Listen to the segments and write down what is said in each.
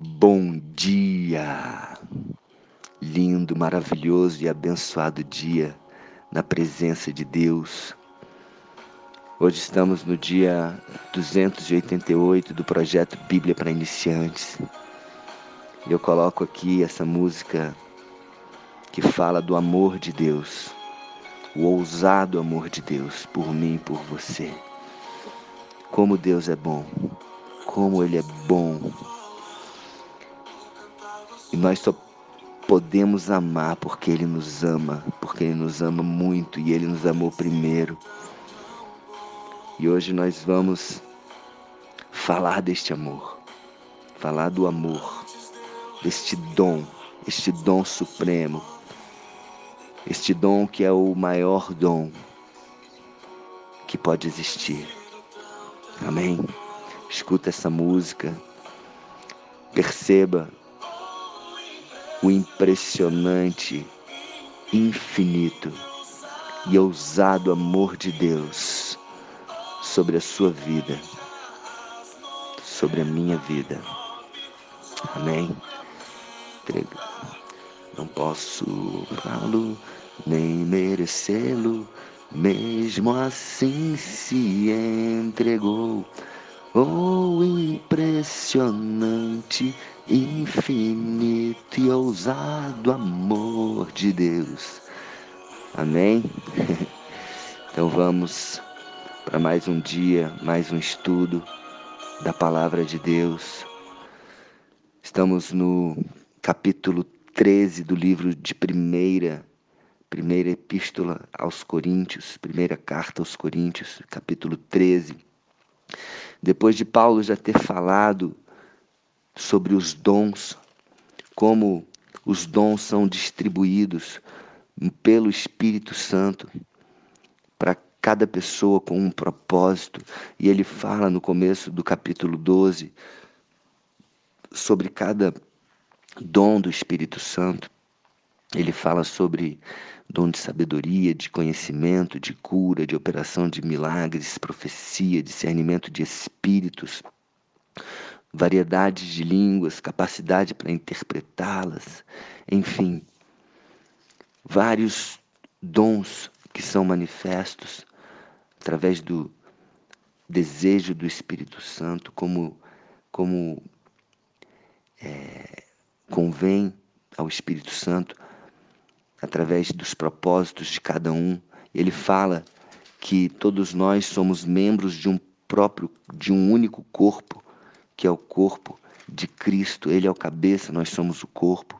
Bom dia! Lindo, maravilhoso e abençoado dia na presença de Deus. Hoje estamos no dia 288 do projeto Bíblia para Iniciantes. E eu coloco aqui essa música que fala do amor de Deus, o ousado amor de Deus por mim e por você. Como Deus é bom, como Ele é bom e nós só podemos amar porque Ele nos ama, porque Ele nos ama muito e Ele nos amou primeiro. E hoje nós vamos falar deste amor, falar do amor, deste dom, este dom supremo, este dom que é o maior dom que pode existir. Amém? Escuta essa música, perceba o impressionante, infinito e ousado amor de Deus sobre a sua vida, sobre a minha vida. Amém? Não posso falo nem merecê-lo, mesmo assim se entregou. Oh, impressionante infinito e ousado amor de Deus. Amém? Então vamos para mais um dia, mais um estudo da palavra de Deus. Estamos no capítulo 13 do livro de primeira primeira epístola aos Coríntios, primeira carta aos Coríntios, capítulo 13. Depois de Paulo já ter falado sobre os dons, como os dons são distribuídos pelo Espírito Santo para cada pessoa com um propósito. E ele fala no começo do capítulo 12 sobre cada dom do Espírito Santo. Ele fala sobre dom de sabedoria, de conhecimento, de cura, de operação de milagres, profecia, discernimento de espíritos, variedade de línguas, capacidade para interpretá-las, enfim, vários dons que são manifestos através do desejo do Espírito Santo, como, como é, convém ao Espírito Santo, através dos propósitos de cada um. Ele fala que todos nós somos membros de um próprio, de um único corpo que é o corpo de Cristo. Ele é o cabeça, nós somos o corpo.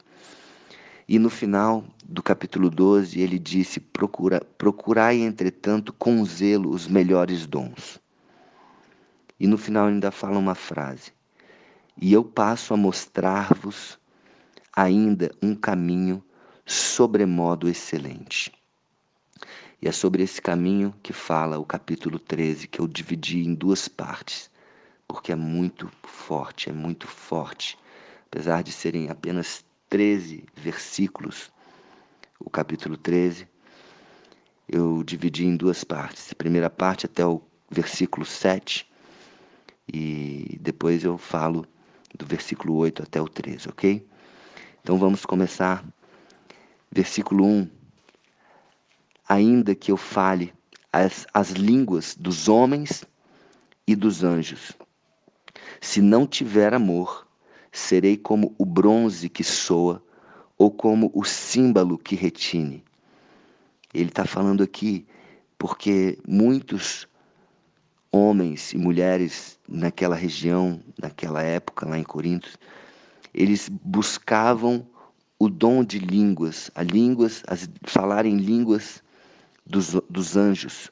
E no final do capítulo 12, ele disse: Procura, Procurai, entretanto, com zelo os melhores dons. E no final ainda fala uma frase: E eu passo a mostrar-vos ainda um caminho sobremodo excelente. E é sobre esse caminho que fala o capítulo 13, que eu dividi em duas partes porque é muito forte, é muito forte. Apesar de serem apenas 13 versículos, o capítulo 13, eu dividi em duas partes. A primeira parte até o versículo 7 e depois eu falo do versículo 8 até o 13, ok? Então vamos começar. Versículo 1. Ainda que eu fale as, as línguas dos homens e dos anjos, se não tiver amor, serei como o bronze que soa ou como o símbolo que retine. Ele está falando aqui porque muitos homens e mulheres naquela região, naquela época, lá em Corinto, eles buscavam o dom de línguas, a línguas, as, falar em línguas dos, dos anjos,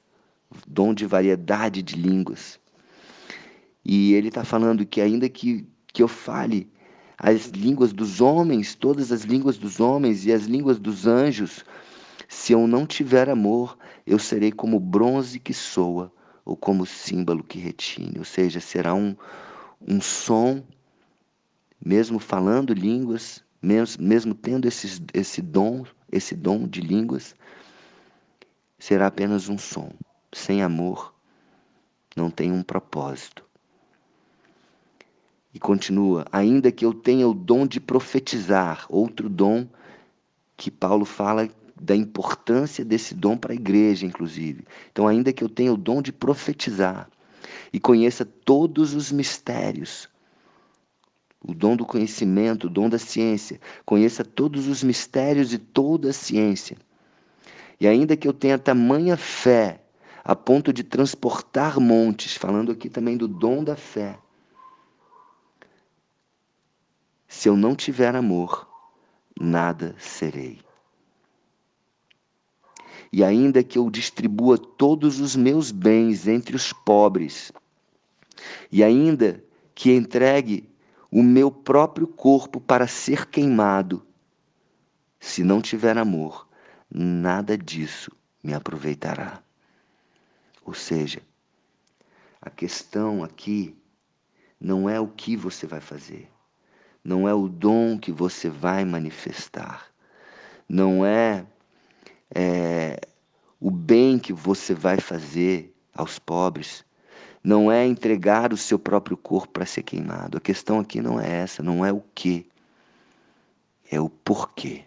dom de variedade de línguas. E ele está falando que ainda que, que eu fale as línguas dos homens, todas as línguas dos homens e as línguas dos anjos, se eu não tiver amor, eu serei como bronze que soa ou como símbolo que retine. Ou seja, será um, um som, mesmo falando línguas, mesmo, mesmo tendo esse dom, esse dom de línguas, será apenas um som. Sem amor, não tem um propósito. E continua: ainda que eu tenha o dom de profetizar, outro dom que Paulo fala da importância desse dom para a igreja, inclusive. Então, ainda que eu tenha o dom de profetizar e conheça todos os mistérios, o dom do conhecimento, o dom da ciência, conheça todos os mistérios e toda a ciência. E ainda que eu tenha tamanha fé a ponto de transportar montes, falando aqui também do dom da fé, Se eu não tiver amor, nada serei. E ainda que eu distribua todos os meus bens entre os pobres, e ainda que entregue o meu próprio corpo para ser queimado, se não tiver amor, nada disso me aproveitará. Ou seja, a questão aqui não é o que você vai fazer, não é o dom que você vai manifestar, não é, é o bem que você vai fazer aos pobres, não é entregar o seu próprio corpo para ser queimado. A questão aqui não é essa, não é o que, é o porquê.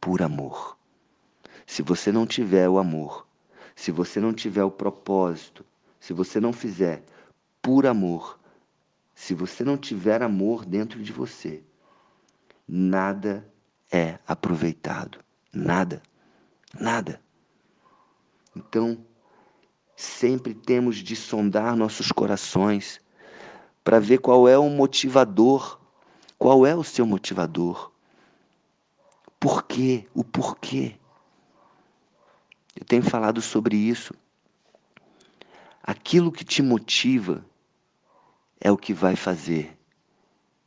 Por amor. Se você não tiver o amor, se você não tiver o propósito, se você não fizer por amor, se você não tiver amor dentro de você, nada é aproveitado. Nada. Nada. Então, sempre temos de sondar nossos corações para ver qual é o motivador, qual é o seu motivador. Por quê? O porquê. Eu tenho falado sobre isso. Aquilo que te motiva é o que vai fazer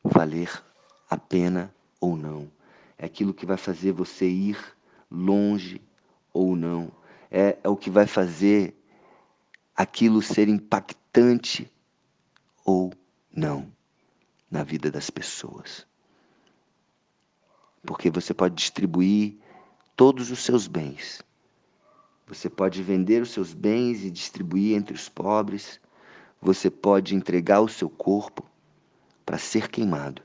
valer a pena ou não. É aquilo que vai fazer você ir longe ou não. É, é o que vai fazer aquilo ser impactante ou não na vida das pessoas. Porque você pode distribuir todos os seus bens. Você pode vender os seus bens e distribuir entre os pobres você pode entregar o seu corpo para ser queimado,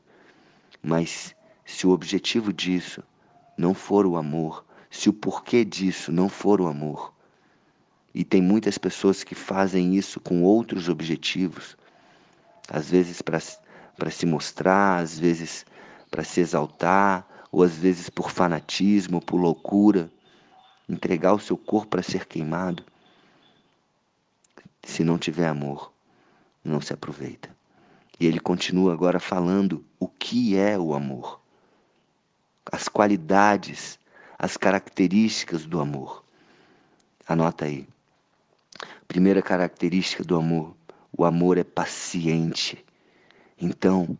mas se o objetivo disso não for o amor, se o porquê disso não for o amor, e tem muitas pessoas que fazem isso com outros objetivos, às vezes para se mostrar, às vezes para se exaltar, ou às vezes por fanatismo, por loucura, entregar o seu corpo para ser queimado. Se não tiver amor, não se aproveita. E ele continua agora falando o que é o amor, as qualidades, as características do amor. Anota aí. Primeira característica do amor: o amor é paciente. Então,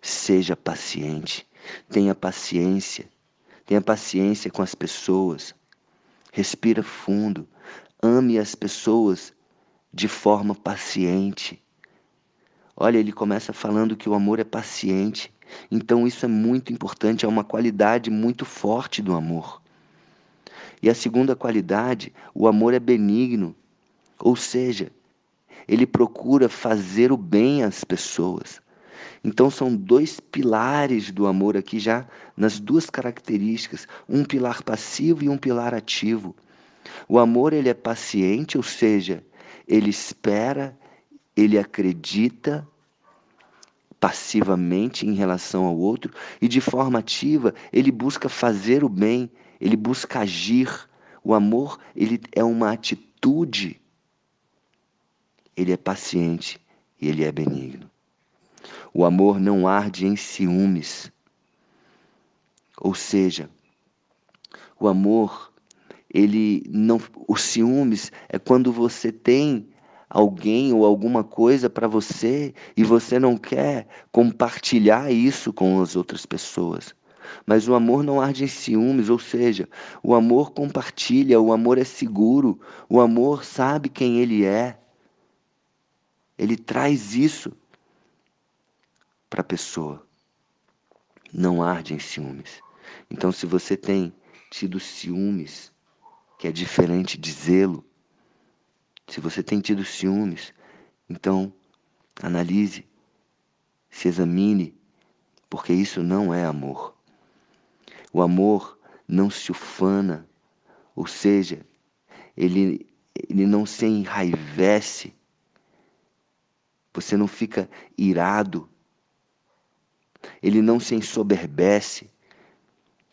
seja paciente, tenha paciência, tenha paciência com as pessoas, respira fundo, ame as pessoas de forma paciente. Olha, ele começa falando que o amor é paciente. Então isso é muito importante, é uma qualidade muito forte do amor. E a segunda qualidade, o amor é benigno, ou seja, ele procura fazer o bem às pessoas. Então são dois pilares do amor aqui já nas duas características, um pilar passivo e um pilar ativo. O amor ele é paciente, ou seja, ele espera ele acredita passivamente em relação ao outro e de forma ativa ele busca fazer o bem, ele busca agir. O amor, ele é uma atitude. Ele é paciente e ele é benigno. O amor não arde em ciúmes. Ou seja, o amor, ele não, o ciúmes é quando você tem alguém ou alguma coisa para você e você não quer compartilhar isso com as outras pessoas. Mas o amor não arde em ciúmes, ou seja, o amor compartilha, o amor é seguro, o amor sabe quem ele é. Ele traz isso para a pessoa. Não arde em ciúmes. Então, se você tem tido ciúmes, que é diferente de zelo, se você tem tido ciúmes, então analise se examine, porque isso não é amor. O amor não se ufana, ou seja, ele, ele não se enraivece, você não fica irado, ele não se ensoberbece,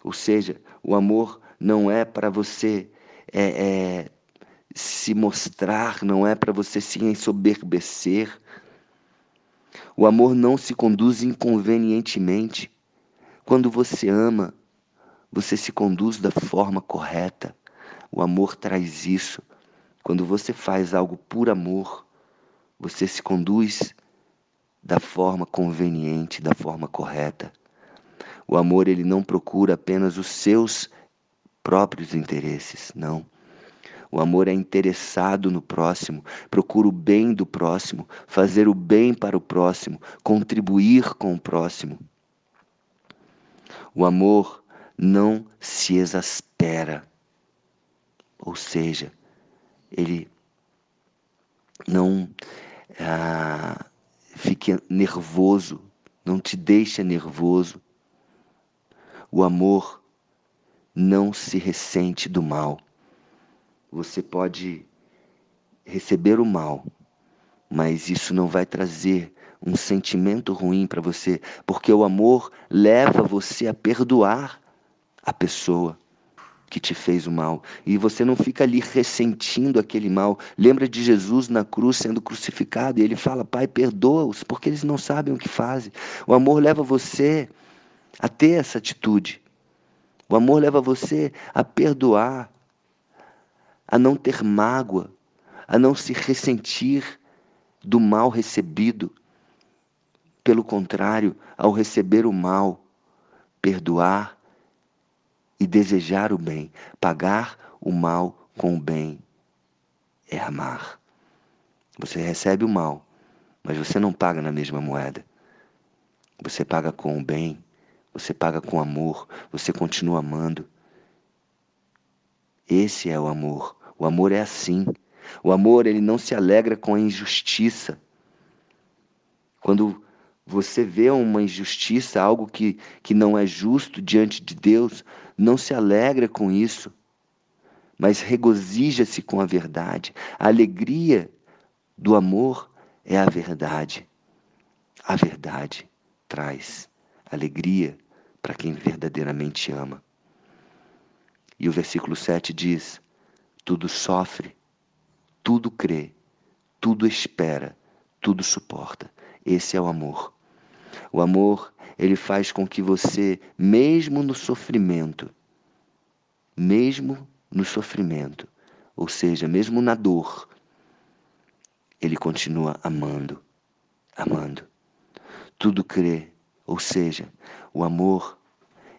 ou seja, o amor não é para você é, é, se mostrar, não é para você se ensoberbecer. O amor não se conduz inconvenientemente. Quando você ama, você se conduz da forma correta. O amor traz isso. Quando você faz algo por amor, você se conduz da forma conveniente, da forma correta. O amor ele não procura apenas os seus próprios interesses, não. O amor é interessado no próximo, procura o bem do próximo, fazer o bem para o próximo, contribuir com o próximo. O amor não se exaspera, ou seja, ele não ah, fica nervoso, não te deixa nervoso. O amor não se ressente do mal. Você pode receber o mal, mas isso não vai trazer um sentimento ruim para você, porque o amor leva você a perdoar a pessoa que te fez o mal. E você não fica ali ressentindo aquele mal. Lembra de Jesus na cruz sendo crucificado e ele fala: Pai, perdoa-os, porque eles não sabem o que fazem. O amor leva você a ter essa atitude. O amor leva você a perdoar, a não ter mágoa, a não se ressentir do mal recebido. Pelo contrário, ao receber o mal, perdoar e desejar o bem, pagar o mal com o bem é amar. Você recebe o mal, mas você não paga na mesma moeda. Você paga com o bem você paga com amor, você continua amando. Esse é o amor. O amor é assim. O amor, ele não se alegra com a injustiça. Quando você vê uma injustiça, algo que, que não é justo diante de Deus, não se alegra com isso, mas regozija-se com a verdade. A alegria do amor é a verdade. A verdade traz alegria para quem verdadeiramente ama. E o versículo 7 diz: tudo sofre, tudo crê, tudo espera, tudo suporta. Esse é o amor. O amor, ele faz com que você, mesmo no sofrimento, mesmo no sofrimento, ou seja, mesmo na dor, ele continua amando, amando. Tudo crê, ou seja, o amor,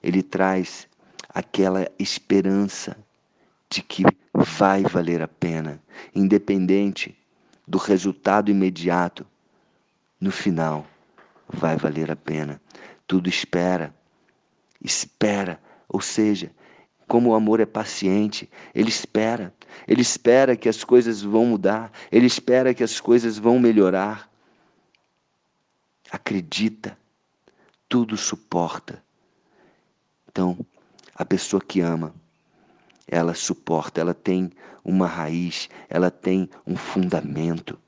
ele traz aquela esperança de que vai valer a pena, independente do resultado imediato. No final, vai valer a pena. Tudo espera, espera, ou seja, como o amor é paciente, ele espera, ele espera que as coisas vão mudar, ele espera que as coisas vão melhorar. Acredita, tudo suporta. Então, a pessoa que ama, ela suporta, ela tem uma raiz, ela tem um fundamento.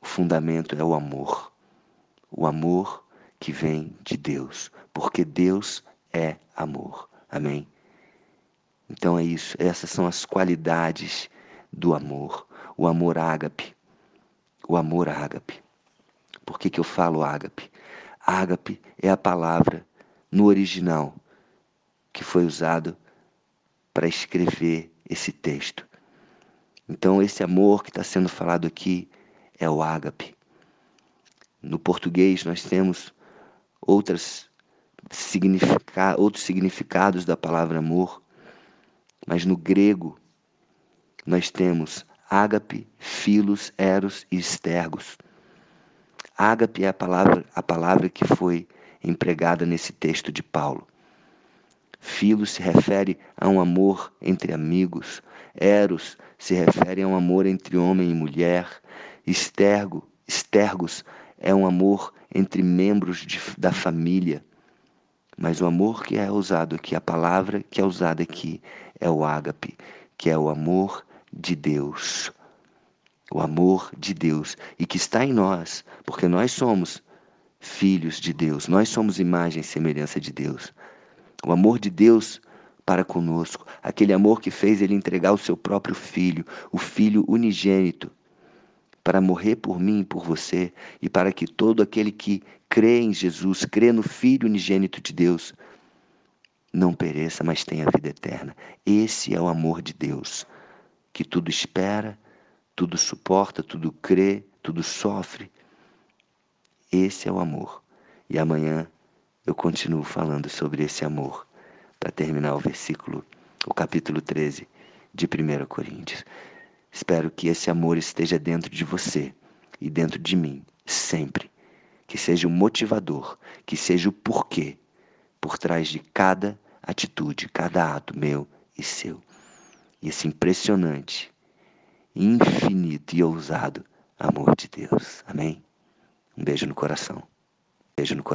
O fundamento é o amor. O amor que vem de Deus, porque Deus é amor. Amém? Então é isso, essas são as qualidades do amor. O amor ágape. O amor ágape. Por que, que eu falo ágape? Ágape é a palavra no original que foi usado para escrever esse texto. Então, esse amor que está sendo falado aqui é o ágape. No português, nós temos outras significa, outros significados da palavra amor, mas no grego, nós temos ágape, filos, eros e estergos. Ágape é a palavra, a palavra que foi empregada nesse texto de Paulo. Filo se refere a um amor entre amigos. Eros se refere a um amor entre homem e mulher. Estergo, estergos é um amor entre membros de, da família. Mas o amor que é usado aqui, a palavra que é usada aqui, é o ágape, que é o amor de Deus. O amor de Deus e que está em nós, porque nós somos filhos de Deus, nós somos imagem e semelhança de Deus. O amor de Deus para conosco, aquele amor que fez ele entregar o seu próprio filho, o filho unigênito, para morrer por mim e por você, e para que todo aquele que crê em Jesus, crê no Filho unigênito de Deus, não pereça, mas tenha vida eterna. Esse é o amor de Deus, que tudo espera, tudo suporta, tudo crê, tudo sofre. Esse é o amor. E amanhã eu continuo falando sobre esse amor, para terminar o versículo, o capítulo 13 de 1 Coríntios. Espero que esse amor esteja dentro de você e dentro de mim, sempre. Que seja o motivador, que seja o porquê por trás de cada atitude, cada ato meu e seu. E esse impressionante, infinito e ousado amor de Deus. Amém? Um beijo no coração. Beijo no coração.